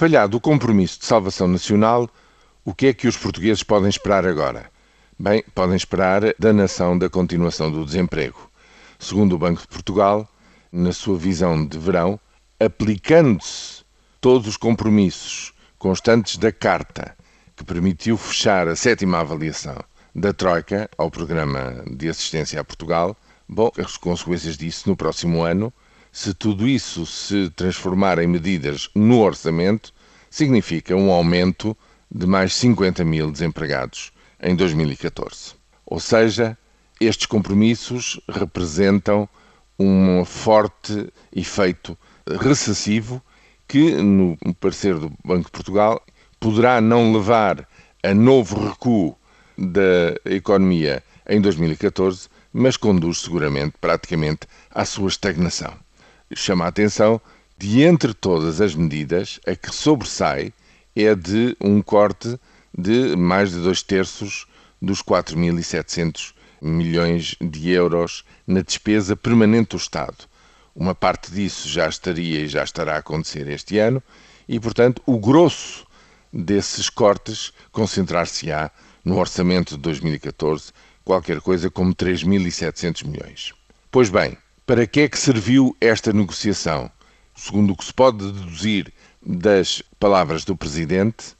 Falhado o compromisso de salvação nacional, o que é que os portugueses podem esperar agora? Bem, podem esperar da nação da continuação do desemprego. Segundo o Banco de Portugal, na sua visão de verão, aplicando-se todos os compromissos constantes da Carta, que permitiu fechar a sétima avaliação da Troika ao Programa de Assistência a Portugal, bom, as consequências disso no próximo ano, se tudo isso se transformar em medidas no orçamento, significa um aumento de mais 50 mil desempregados em 2014. Ou seja, estes compromissos representam um forte efeito recessivo que, no parecer do Banco de Portugal, poderá não levar a novo recuo da economia em 2014, mas conduz seguramente praticamente à sua estagnação. Chama a atenção de entre todas as medidas, a que sobressai é de um corte de mais de dois terços dos 4.700 milhões de euros na despesa permanente do Estado. Uma parte disso já estaria e já estará a acontecer este ano e, portanto, o grosso desses cortes concentrar-se-á no orçamento de 2014, qualquer coisa como 3.700 milhões. Pois bem, para que é que serviu esta negociação? Segundo o que se pode deduzir das palavras do Presidente,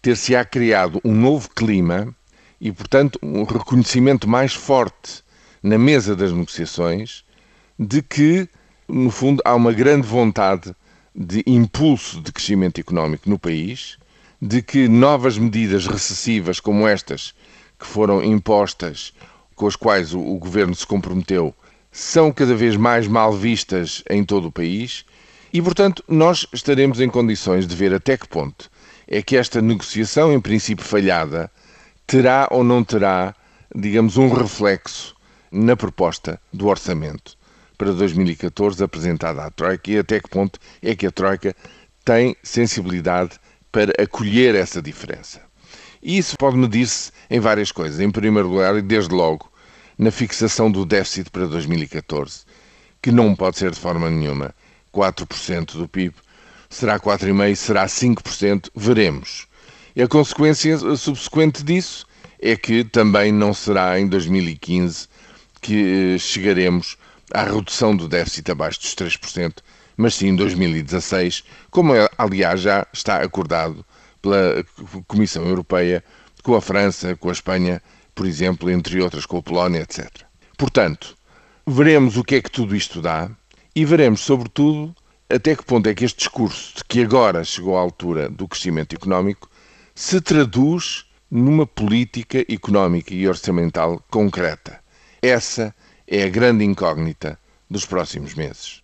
ter-se-á criado um novo clima e, portanto, um reconhecimento mais forte na mesa das negociações de que, no fundo, há uma grande vontade de impulso de crescimento económico no país, de que novas medidas recessivas como estas que foram impostas, com as quais o, o governo se comprometeu, são cada vez mais mal vistas em todo o país e, portanto, nós estaremos em condições de ver até que ponto é que esta negociação, em princípio falhada, terá ou não terá, digamos, um reflexo na proposta do orçamento para 2014 apresentada à Troika e até que ponto é que a Troika tem sensibilidade para acolher essa diferença. E isso pode medir-se em várias coisas. Em primeiro lugar, e desde logo, na fixação do déficit para 2014, que não pode ser de forma nenhuma 4% do PIB, será 4,5%, será 5%, veremos. E a consequência subsequente disso é que também não será em 2015 que eh, chegaremos à redução do déficit abaixo dos 3%, mas sim em 2016, como é, aliás já está acordado pela Comissão Europeia com a França, com a Espanha, por exemplo, entre outras, com a Polónia, etc. Portanto, veremos o que é que tudo isto dá e veremos, sobretudo, até que ponto é que este discurso de que agora chegou à altura do crescimento económico se traduz numa política económica e orçamental concreta. Essa é a grande incógnita dos próximos meses.